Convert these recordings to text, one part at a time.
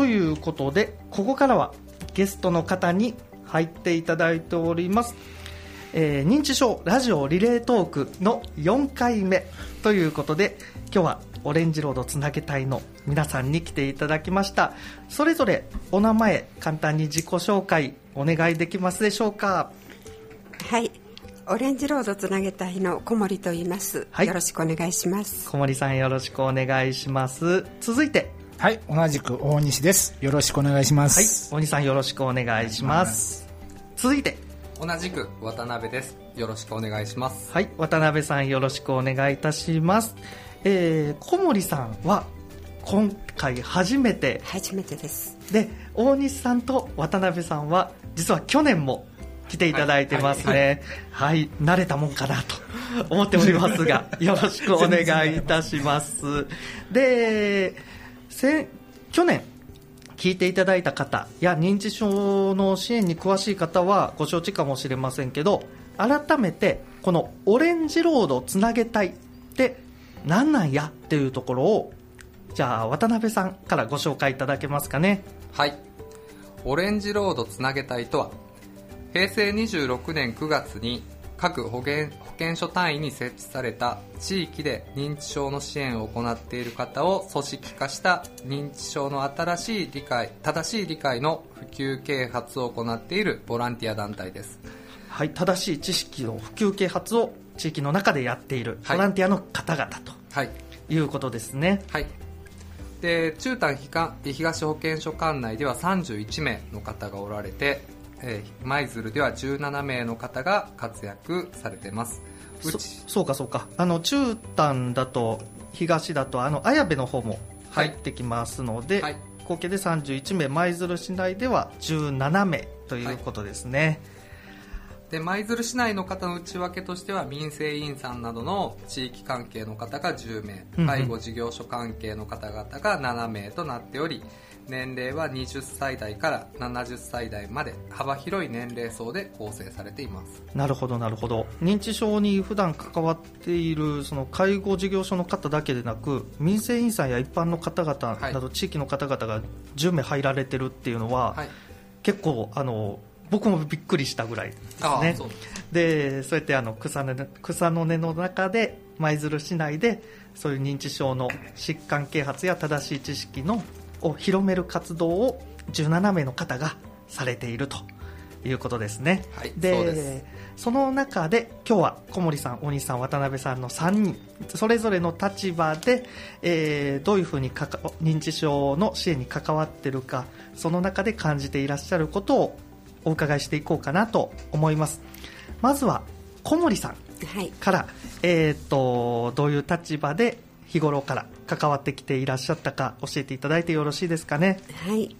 ということでここからはゲストの方に入っていただいております、えー認知症ラジオリレートークの4回目ということで今日はオレンジロードつなげ隊の皆さんに来ていただきましたそれぞれお名前簡単に自己紹介お願いできますでしょうか？はい。オレンジロードつなげ隊の小森と言います。はいよろしくお願いします。小森さんよろしくお願いします続いてはい、同じく大西です。よろしくお願いしまはいす。大西さんよろしくお願いします。続いて。同じく渡辺です。よろしくお願いします。はい渡辺さんよろしくお願いいたします。えー、小森さんは今回初めて。初めてです。で大西さんと渡辺さんは実は去年も来ていただいてますね。はい、慣れたもんかなと思っておりますがよろしくお願いいたします。でせ去年聞いていただいた方や認知症の支援に詳しい方はご承知かもしれませんけど改めてこのオレンジロードつなげたいって何なんやっていうところをじゃあ渡辺さんからご紹介いただけますかね。はい。オレンジロードつなげ隊とは平成26年9月に各保健保健所単位に設置された地域で認知症の支援を行っている方を組織化した認知症の新しい理解正しい理解の普及啓発を行っているボランティア団体です。はい、正しい知識の普及啓発を地域の中でやっているはいボランティアの方々はい。ということですね。はい。で中丹東東保健所管内では31名の方がおられて、えー舞鶴では17名の方が活躍されてます。うそち。そうかそうか。あの中丹だと東だとあの綾部の方も入ってきますので、はい。合計で31名、舞鶴市内では17名ということですね。で舞鶴市内の方の内訳としては民生委員さんなどの地域関係の方が10名うんうん。介護事業所関係の方々が7名となっており年齢は20歳代から70歳代まで幅広い年齢層で構成されています。なるほどなるほど。認知症に普段関わっているその介護事業所の方だけでなく民生委員さんや一般の方々はい。など地域の方々が10名入られてるっていうのは、はい。結構あの僕もびっくりしたぐらいですね。でそうやってあの草の根草の根の中で舞鶴市内でそういう認知症の疾患啓発や正しい知識のを広める活動を17名の方がされているということですね、はいでそうです。その中で今日は小森さん大西さん渡辺さんの3人それぞれの立場で、えーどういうふうにかか認知症の支援に関わっているかその中で感じていらっしゃることをお伺いしていこうかなと思います。まずは小森さんはい。から、えー、とどういう立場で日頃から関わってきていらっしゃったか教えていただいてよろしいですかね？はい。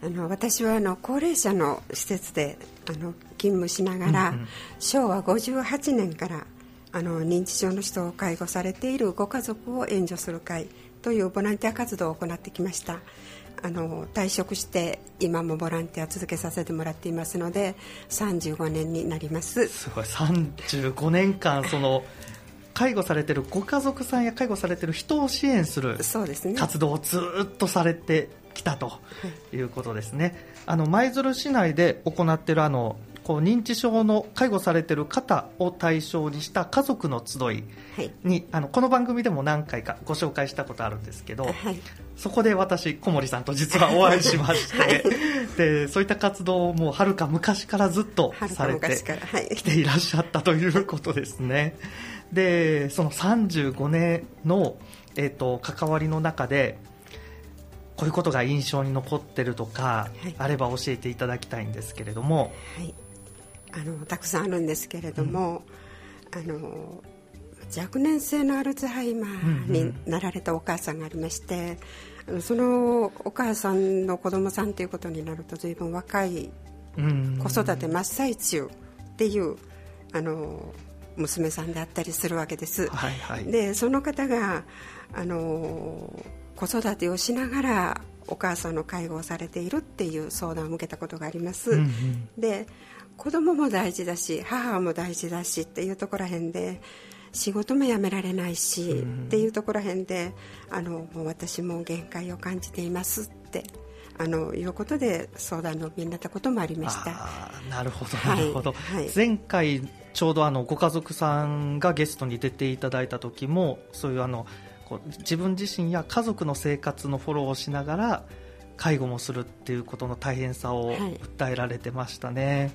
あの私はあの高齢者の施設であの勤務しながら、うんうん。昭和58年からあの認知症の人を介護されているご家族を援助する会というボランティア活動を行ってきました。あの退職して今もボランティア続けさせてもらっていますので35年になります。すごい。35年間その介護されてるご家族さんや介護されてる人を支援する活動をずっとされてきたとい。うことですね。あの舞鶴市内で行っているあのこう認知症の介護されている方を対象にした家族の集いはい。にあのこの番組でも何回かご紹介したことあるんですけど、はい。そこで私小森さんと実はお会いしまして、でそういった活動をもうはるか昔からずっとされて昔からはい。来ていらっしゃったということですね。でその35年の、えー、と関わりの中でこういうことが印象に残ってるとか、はい。あれば教えていただきたいんですけれども、はい、あのたくさんあるんですけれども、あの若年性のアルツハイマーになられたお母さんがありまして、あのそのお母さんの子供さんということになると随分若いうん。子育て真っ最中っていうあの娘さんであったりするわけです。はいはい。でその方があの子育てをしながらお母さんの介護をされているっていう相談を受けたことがあります、うんうん。で子供も大事だし母も大事だしっていうところらへんで仕事も辞められないし、っていうところらへんであのもう私も限界を感じていますってあのいうことで相談のおになったこともありました。なるほどなるほど、はいはい。前回ちょうどあのご家族さんがゲストに出ていただいた時もそういうあのこう自分自身や家族の生活のフォローをしながら介護もするっていうことの大変さをはい。訴えられてましたね、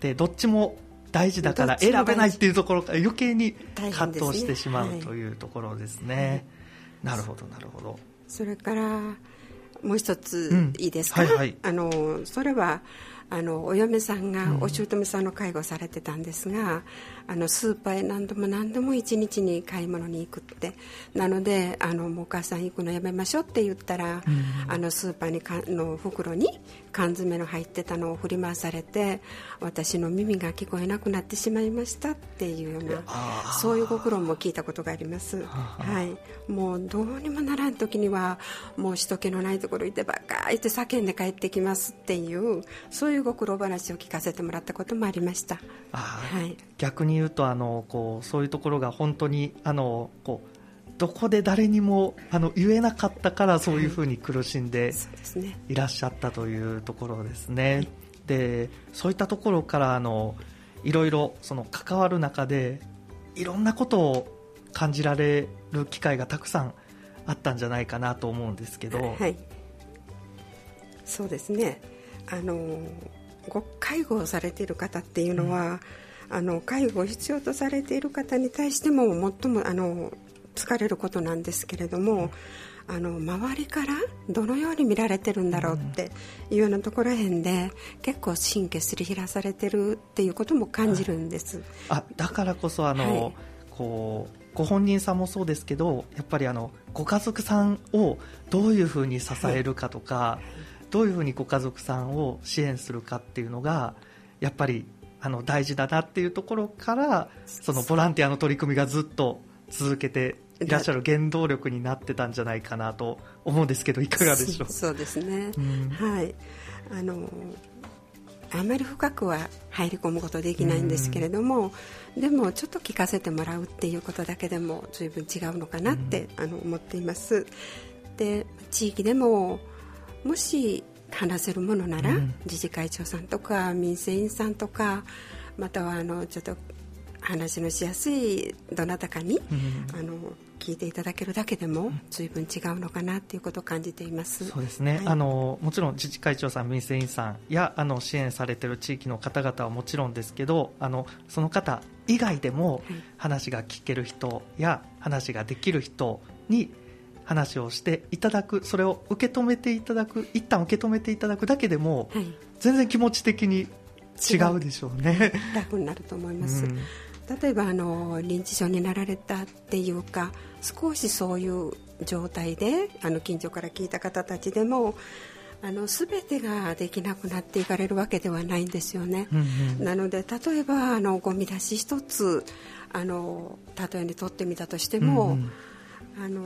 でどっちも大事だから選べないっていうところから余計に葛藤してしまうはいというところですね、なるほどなるほど。それからもう一つうん。いいですか、はいはい。あのそれはあのお嫁さんがお姑さんの介護されてたんですが、あのスーパーへ何度も何度も一日に買い物に行くって。なのであのお母さん行くのやめましょうって言ったら、あのスーパーにかの袋に缶詰の入ってたのを振り回されて私の耳が聞こえなくなってしまいましたっていうようなそういうご苦労も聞いたことがあります。はい、もうどうにもならん時にはもう人気のないところ行ってばっかりって叫んで帰ってきますっていうそういうご苦労話を聞かせてもらったこともありました。はい、逆に言うとあのこうそういうところが本当にあのこうどこで誰にもあの言えなかったからそういうふうに苦しんで。いらっしゃったというところですね。でそういったところからあのいろいろその関わる中でいろんなことを感じられる機会がたくさんあったんじゃないかなと思うんですけど、はい、そうですねあのご介護をされている方っていうのは、あの介護を必要とされている方に対しても最もあの疲れることなんですけれども、あの周りからどのように見られてるんだろうっていうようなところへんで結構神経すり減らされてるっていうことも感じるんです。あだからこそあの、はい。こうご本人さんもそうですけどやっぱりあのご家族さんをどういうふうに支えるかとか、どういうふうにご家族さんを支援するかっていうのがやっぱりあの大事だなっていうところからそのボランティアの取り組みがずっと続けていらっしゃる原動力になってたんじゃないかなと思うんですけどいかがでしょう？そそうですね、うん。はい。あのあまり深くは入り込むことできないんですけれども、でもちょっと聞かせてもらうっていうことだけでも随分違うのかなって、あの思っています。で地域でももし話せるものなら、うん。自治会長さんとか民生委員さんとかまたはあのちょっと話のしやすいどなたかに、うん。あの聞いていただけるだけでも随分違うのかなっていうことを感じています。そうですね、はい。あのもちろん自治会長さん、民生委員さんやあの支援されている地域の方々はもちろんですけどあのその方以外でもはい。話が聞ける人や話ができる人に話をしていただくそれを受け止めていただく一旦受け止めていただくだけでもはい、全然気持ち的に違うでしょうね。楽になると思います、うん。例えばあの認知症になられたっていうか少しそういう状態であの近所から聞いた方たちでもあの全てができなくなっていかれるわけではないんですよね、うんうん。なので例えばあのゴミ出し一つあの例えに取ってみたとしても、うんうん。あの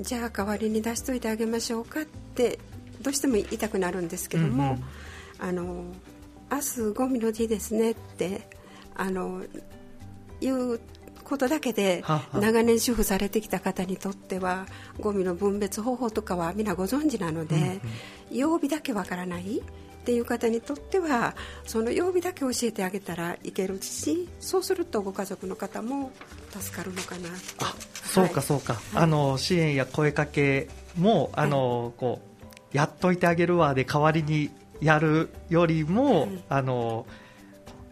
じゃあ代わりに出しといてあげましょうかってどうしても言いたくなるんですけども、うんうん。あの明日ゴミの日ですねってあのいうことだけで長年主婦されてきた方にとってはゴミの分別方法とかは皆ご存知なので、曜日だけわからないっていう方にとってはその曜日だけ教えてあげたらいけるしそうするとご家族の方も助かるのかな。あそうかはい。そうか、はい。あの支援や声かけもあの、こうやっといてあげるわで代わりにやるよりも、はい。あの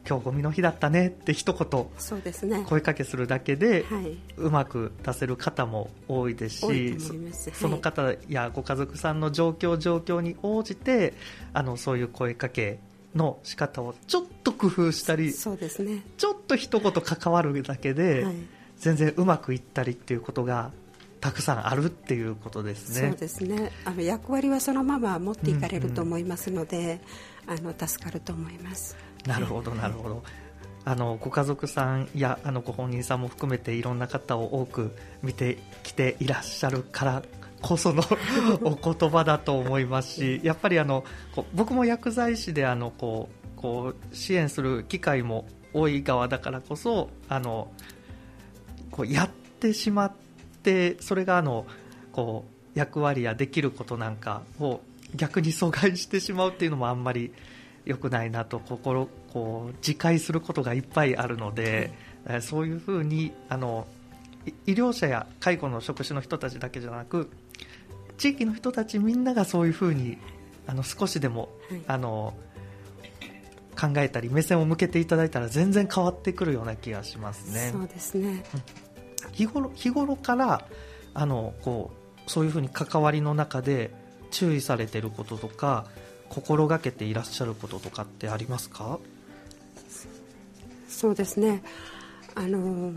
今日ゴミの日だったねって一言そうですね。声かけするだけで、はい。うまく出せる方も多いですしそその方やご家族さんの状況状況に応じてあのそういう声かけの仕方をちょっと工夫したりそうですね。ちょっと一言関わるだけで、はい。全然うまくいったりっていうことがたくさんあるっていうことですね。そうですね。あの役割はそのまま持っていかれると思いますので、あの助かると思いますなるほど、なるほど。あのご家族さんやあのご本人さんも含めていろんな方を多く見てきていらっしゃるからこその お言葉だと思いますしやっぱりあのこう僕も薬剤師であのこうこう支援する機会も多い側だからこそあのこうやってしまってそれがあのこう役割やできることなんかを逆に阻害してしまうっていうのもあんまり良くないなと心こう自戒することがいっぱいあるので、えーそういうふうにあのい医療者や介護の職種の人たちだけじゃなく地域の人たちみんながそういうふうにあの少しでも、はい。あの考えたり目線を向けていただいたら全然変わってくるような気がしますね。そうですね。日頃日頃からあのこうそういうふうに関わりの中で注意されていることとか心がけていらっしゃることとかってありますか？そうですね。あの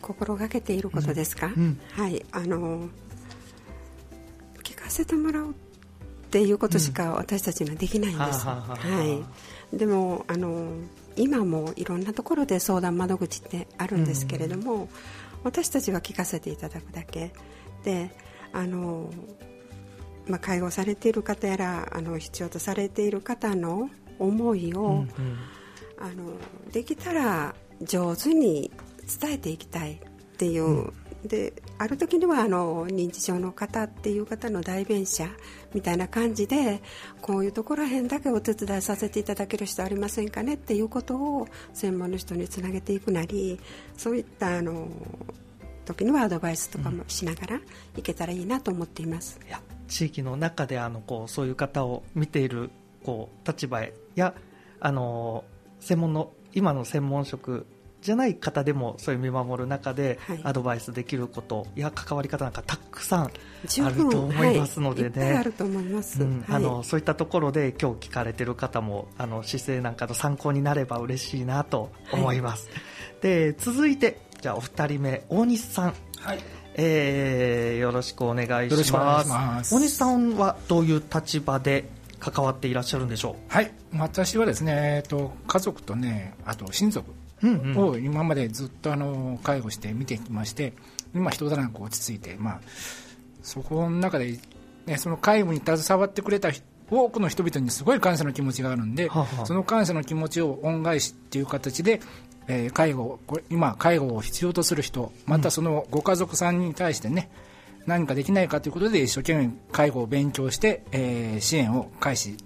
心がけていることですか、うんはい。あの聞かせてもらうっていうことしか私たちにはできないんです、はあはあはあはい、でもあの今もいろんなところで相談窓口ってあるんですけれども、私たちは聞かせていただくだけ。であの、まあ、介護されている方やらあの必要とされている方の思いを、うんうん。あのできたら上手に伝えていきたいっていう、である時にはあの認知症の方っていう方の代弁者みたいな感じでこういうところらへんだけお手伝いさせていただける人ありませんかねっていうことを専門の人につなげていくなりそういったあの時にはアドバイスとかもしながらいけたらいいなと思っています。いや地域の中であのこうそういう方を見ているこう立場やあの専門の今の専門職じゃない方でもそういう見守る中ではい。アドバイスできることや関わり方なんかたくさん十あると思いますのでね、あると思います。うん。はい。あのそういったところで今日聞かれてる方もあの姿勢なんかの参考になれば嬉しいなと思います、で続いてじゃあお二人目大西さん、はい。えーよろしくお願いします。大西さんはどういう立場で関わっていらっしゃるんでしょはい。私はですね、えっと、家族とね、あと親族を今までずっとあの介護して見てきまして、今一段落落ち着いて、まあ、そこの中で、ね、その介護に携わってくれた人多くの人々にすごい感謝の気持ちがあるんで、はあはあ。その感謝の気持ちを恩返しっていう形で、えー介護これ今、介護を必要とする人またそのご家族さんに対してね、何かできないかということで一生懸命介護を勉強して、えー支援を開始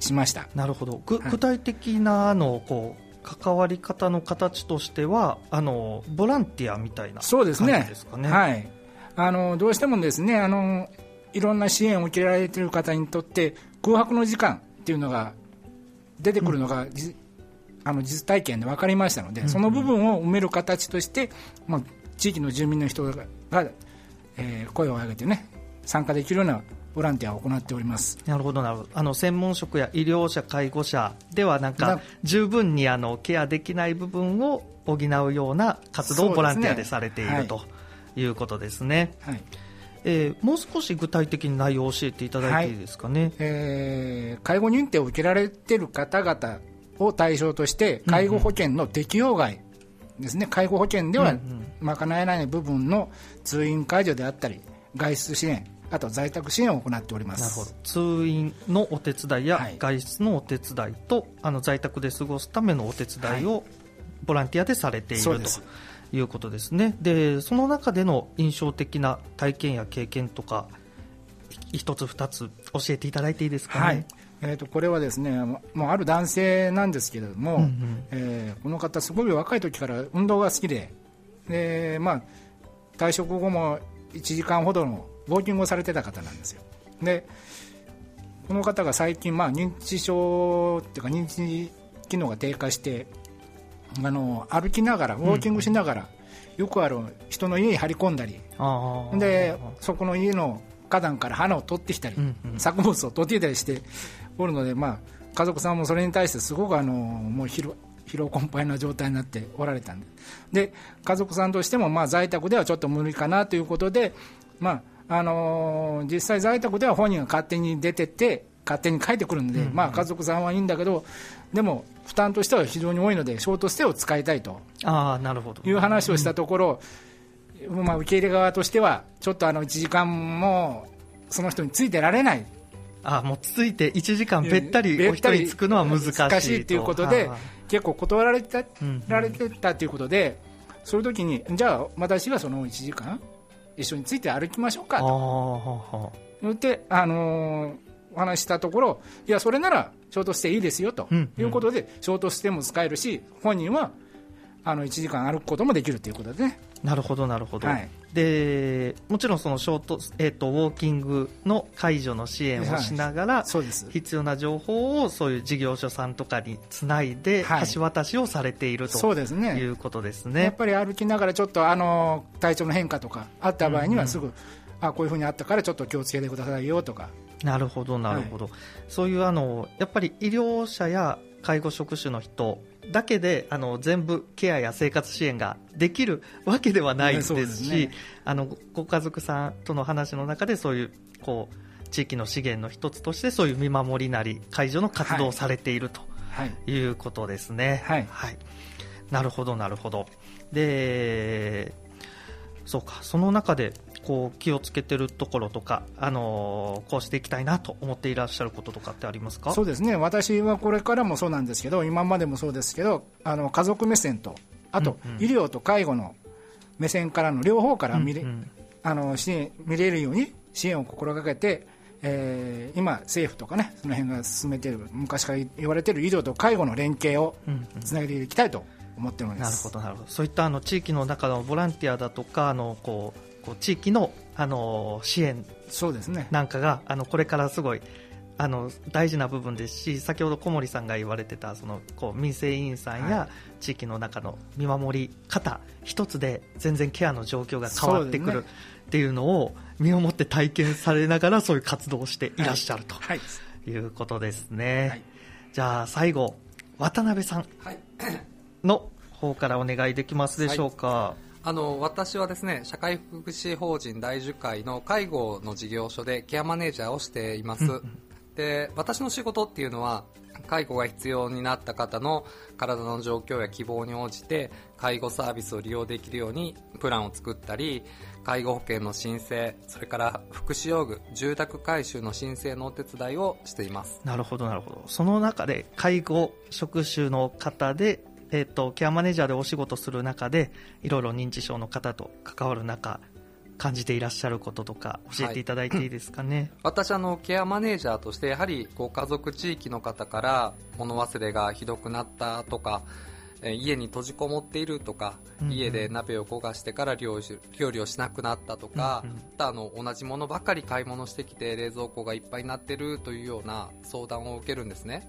しました。なるほど。具体的なあのこう関わり方の形としてはあのボランティアみたいなそうですね。感じですかね。はい、あのどうしてもですねあのいろんな支援を受けられている方にとって空白の時間っていうのが出てくるのが、じあの実体験で分かりましたので、うんその部分を埋める形として、まあ、地域の住民の人がが、えー声を上げてね参加できるようなボランティアを行っております。なるほどなるほど。あの専門職や医療者介護者ではなんかな十分にあのケアできない部分を補うような活動をボランティアでされている、そうですということですね、はい。えーもう少し具体的に内容を教えていただいていいですかね、えー介護認定を受けられている方々を対象として介護保険の適用外ですね、介護保険ではうんうん。賄えない部分の通院介助であったり外出支援あと在宅支援を行っております。なるほど。通院のお手伝いやはい。外出のお手伝いと、あの在宅で過ごすためのお手伝いをボランティアでされているそうです。ということですね。でその中での印象的な体験や経験とかい一つ二つ教えていただいていいですかね、はいえー、とこれはですねもうある男性なんですけれども、うんうん。えーこの方すごい若い時から運動が好きでで、まあ、退職後も1時間ほどのウォーキングをされてた方なんですよ。でこの方が最近、まあ、認知症っていうか認知機能が低下してあの歩きながらウォーキングしながら、よくある人の家に張り込んだりでそこの家の花壇から花を取ってきたり、うんうん。作物を取ってきたりしておるので、まあ、家族さんもそれに対してすごくあのもう疲労疲労困憊な状態になっておられたんで。で家族さんとしても、まあ、在宅ではちょっと無理かなということで、まああのー実際在宅では本人が勝手に出てって勝手に帰ってくるので、うん。うんまあ、家族さんはいいんだけどでも負担としては非常に多いのでショートステイを使いたいと。あーなるほど。いう話をしたところ、まあ、受け入れ側としてはちょっとあの1時間もその人についてられないあもうついて1時間べったりお人につくのは難しいと。難しいということでは結構断られてたうんられてたということでそういう時にじゃあ私がその1時間一緒について歩きましょうかと。は言って、あのーお話ししたところいやそれならショートステイいいですよと。うんいうことで、ショートステイも使えるし本人はあの1時間歩くこともできるということでねなるほどなるほど、はい。でもちろんそのショート、えー、とウォーキングの解除の支援をしながら、そうです。必要な情報をそういう事業所さんとかにつないではい。橋渡しをされているとそうですね。いうことですやっね。ぱり歩きながらちょっとあの体調の変化とかあった場合にうんうん。はすぐ、あこういうふうにあったからちょっと気をつけてくださいよとか。なるほどなるほど、そういうあのやっぱり医療者や介護職種の人だけであの全部ケアや生活支援ができるわけではないですしそうですね。あのごご家族さんとの話の中でそういうこう地域の資源の一つとしてそういう見守りなり介助の活動をされているとはい。いうことですね。はい。なるほどなるほど。でそうか。その中でこう気をつけてるところとか、あのーこうしていきたいなと思っていらっしゃることとかってありますか？そうですね。私はこれからもそうなんですけど今までもそうですけどあの家族目線とあと、うんうん。医療と介護の目線からの両方から見れ、うんうん。あの支援見れるように支援を心がけて、えー今、政府とかねその辺が進めている昔から言われている医療と介護の連携をつなげていきたいと思っております。なるほどなるほど。そういったあの地域の中のボランティアだとかあのこうこう地域のあの支援なんかがあのこれからすごいあの大事な部分ですし先ほど小森さんが言われてたそのこう民生委員さんやは地域の中の見守り方一つで全然ケアの状況が変わってくるっていうのを身をもって体験されながらそういう活動をしていらっしゃるとはい。いうことですね、はい。じゃあ最後渡辺さんはい。の方からお願いできますでしょうか、あの私はですね社会福祉法人大樹会の介護の事業所でケアマネージャーをしています、で私の仕事っていうのは介護が必要になった方の体の状況や希望に応じて介護サービスを利用できるようにプランを作ったり介護保険の申請それから福祉用具住宅改修の申請のお手伝いをしています。なるほどなるほど。その中で介護職種の方で、えー、とケアマネージャーでお仕事する中でいろいろ認知症の方と関わる中感じていらっしゃることとか教えていただいていいですかね、私あのケアマネージャーとしてやはりご家族地域の方から物忘れがひどくなったとかえー家に閉じこもっているとか、うんうん。家で鍋を焦がしてから料理をしなくなったとか、うんうん。あの同じものばかり買い物してきて冷蔵庫がいっぱいになってるというような相談を受けるんですね。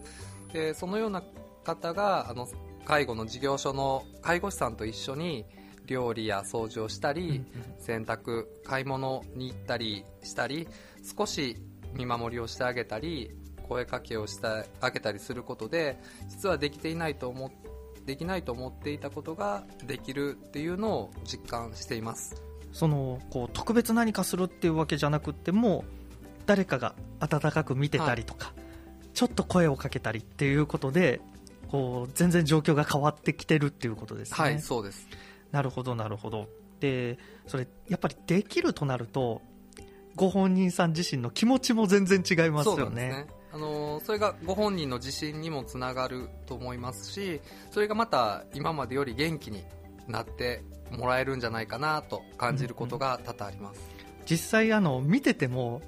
でそのような方があの介護の事業所の介護士さんと一緒に料理や掃除をしたり、洗濯買い物に行ったりしたり少し見守りをしてあげたり声かけをしてあげたりすることで実はできていないと思っできないと思っていたことができるっていうのを実感しています。そのこう特別何かするっていうわけじゃなくっても誰かが温かく見てたりとか、ちょっと声をかけたりっていうことでこう全然状況が変わってきてるっていうことですね。はいそうです。なるほどなるほど。でそれやっぱりできるとなるとご本人さん自身の気持ちも全然違いますよね。んですね。あのそれがご本人の自信にもつながると思いますしそれがまた今までより元気になってもらえるんじゃないかなと感じることが多々あります、実際あの見てても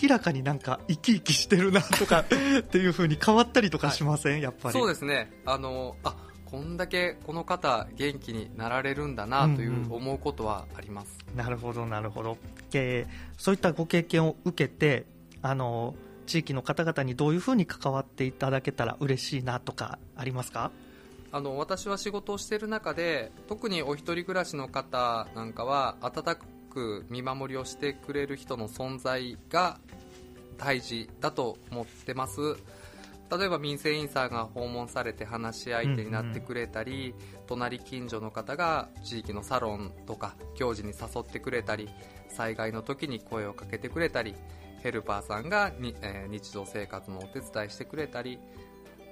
明らかになんか生き生きしてるなとか っていう風に変わったりとかしません、やっぱり。そうですね。あのあこんだけこの方元気になられるんだなというんうん。う思うことはあります、なるほどなるほど。でそういったご経験を受けてあの地域の方々にどういう風に関わっていただけたら嬉しいなとかありますか？あの私は仕事をしている中で特にお一人暮らしの方なんかは温かく見守りをしてくれる人の存在が大事だと思ってます。例えば民生委員さんが訪問されて話し相手になってくれたり、隣近所の方が地域のサロンとか行事に誘ってくれたり災害の時に声をかけてくれたりヘルパーさんがに、えー日常生活のお手伝いしてくれたり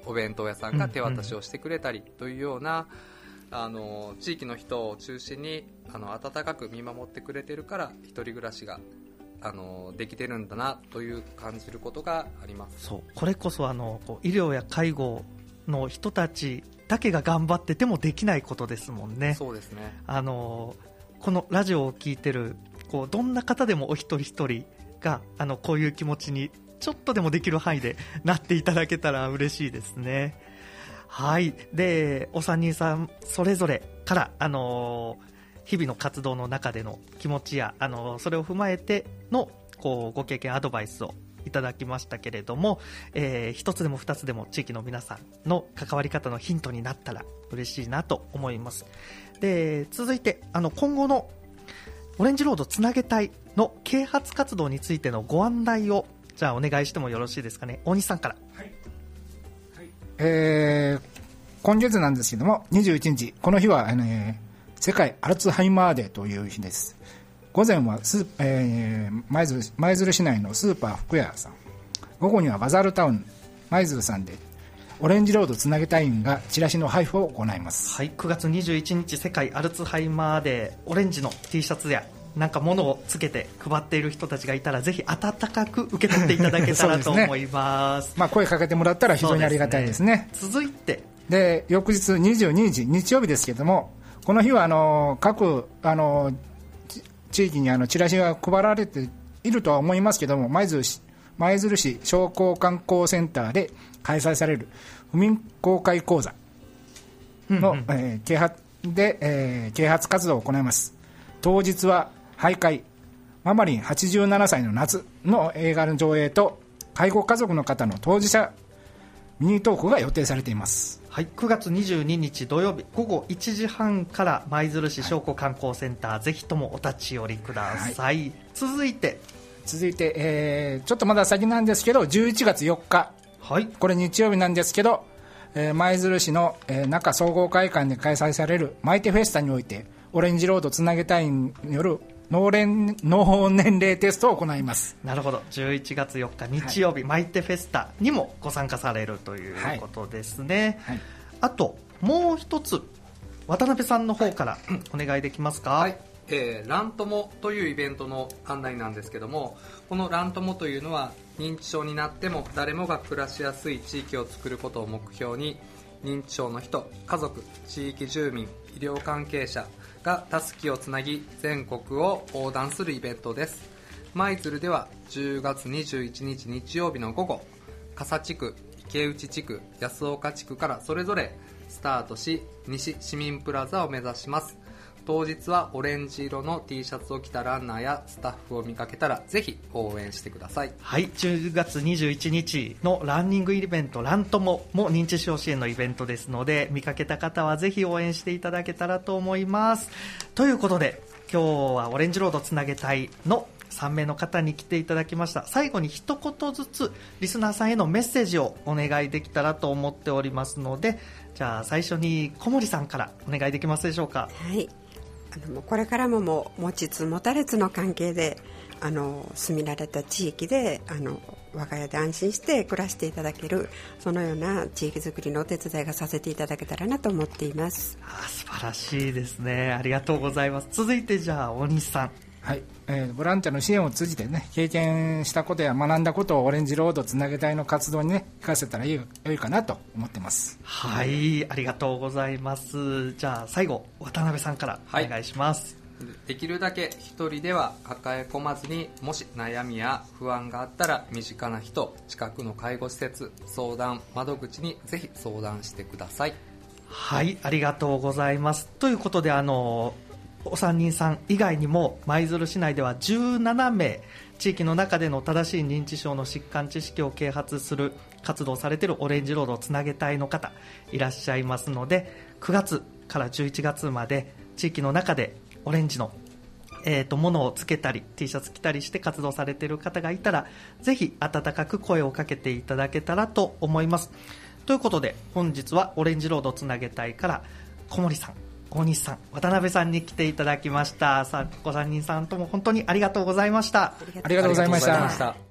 お弁当屋さんが手渡しをしてくれたりというような、あの地域の人を中心にあの温かく見守ってくれてるから一人暮らしがあのできてるんだなという感じることがあります。そう。これこそあのこう医療や介護の人たちだけが頑張っててもできないことですもんね。そうですね。あのこのラジオを聞いてるこうどんな方でもお一人一人があのこういう気持ちにちょっとでもできる範囲でなっていただけたら嬉しいですね。はい。で、お三人さんそれぞれから、あのー日々の活動の中での気持ちや、あのーそれを踏まえての、こう、ご経験、アドバイスをいただきましたけれども、えー一つでも二つでも地域の皆さんの関わり方のヒントになったら嬉しいなと思います。で、続いて、あの、今後のオレンジロードつなげたいの啓発活動についてのご案内を、じゃあお願いしてもよろしいですかね。大西さんから。えー今月なんですけども、21日、この日は、あのえ世界アルツハイマーデーという日です。午前はス、えー舞鶴舞鶴市内のスーパー福屋さん、午後にはバザールタウン舞鶴さんで、オレンジロードつなげ隊員がチラシの配布を行います。はい、9月21日世界アルツハイマーデーオレンジの T シャツやなんか物をつけて配っている人たちがいたらぜひ温かく受け取っていただけたらね思います。まあ、声かけてもらったら非常にありがたいですね。続いて、で翌日22日日曜日ですけどもこの日はあの各あのち地域にあのチラシが配られているとは思いますけども舞鶴市舞鶴市商工観光センターで開催される不眠公開講座の、えー啓発で、えー啓発活動を行います当日は徘徊。ママリン87歳の夏の映画の上映と介護家族の方の当事者ミニトークが予定されています。はい、9月22日土曜日午後1時半から舞鶴市商工観光センター、ぜひともお立ち寄りください。続いて、続いて、えーちょっとまだ先なんですけど11月4日。はい、これ日曜日なんですけどえー舞鶴市の、えー中総合会館で開催されるマイテフェスタにおいてオレンジロードつなげ隊員による脳年脳年齢テストを行います。なるほど。11月4日日曜日、マイテフェスタにもご参加されるというはい。ことですね、はい。あともう一つ渡辺さんの方からお願いできますか、はい、えーラントモというイベントの案内なんですけどもこのラントモというのは認知症になっても誰もが暮らしやすい地域を作ることを目標に認知症の人家族地域住民医療関係者がたすきをつなぎ全国を横断するイベントです。舞鶴では10月21日日曜日の午後笠地区池内地区安岡地区からそれぞれスタートし西市民プラザを目指します。当日はオレンジ色の T シャツを着たランナーやスタッフを見かけたらぜひ応援してくださいはい、10月21日のランニングイベント、ラントモも認知症支援のイベントですので、見かけた方はぜひ応援していただけたらと思います。ということで、今日はオレンジロードつなげたいの3名の方に来ていただきました。最後に一言ずつ、リスナーさんへのメッセージをお願いできたらと思っておりますので、じゃあ最初に小森さんからお願いできますでしょうか。はい、あのこれからもも持ちつ持たれつの関係であの住み慣れた地域であの我が家で安心して暮らしていただけるそのような地域づくりのお手伝いがさせていただけたらなと思っていますあ素晴らしいですね。ありがとうございます。続いてじゃあ大西さん。はい、えーボランティアの支援を通じてね経験したことや学んだことをオレンジロードつなげ隊の活動にね生かせたらいい良いかなと思ってますはい、ありがとうございます。じゃあ最後、渡辺さんからお願いします。できるだけ一人では抱え込まずにもし悩みや不安があったら身近な人近くの介護施設相談窓口にぜひ相談してくださいはい、ありがとうございます。ということで、あの、お三人さん以外にも舞鶴市内では17名地域の中での正しい認知症の疾患知識を啓発する活動されているオレンジロードつなげ隊の方いらっしゃいますので9月から11月まで地域の中でオレンジのえー、と物をつけたり T シャツ着たりして活動されている方がいたらぜひ温かく声をかけていただけたらと思います。ということで本日はオレンジロードつなげ隊から小森さん大西さん渡辺さんに来ていただきました。さご三人さんとも本当にありがとうございました。ありがとうございました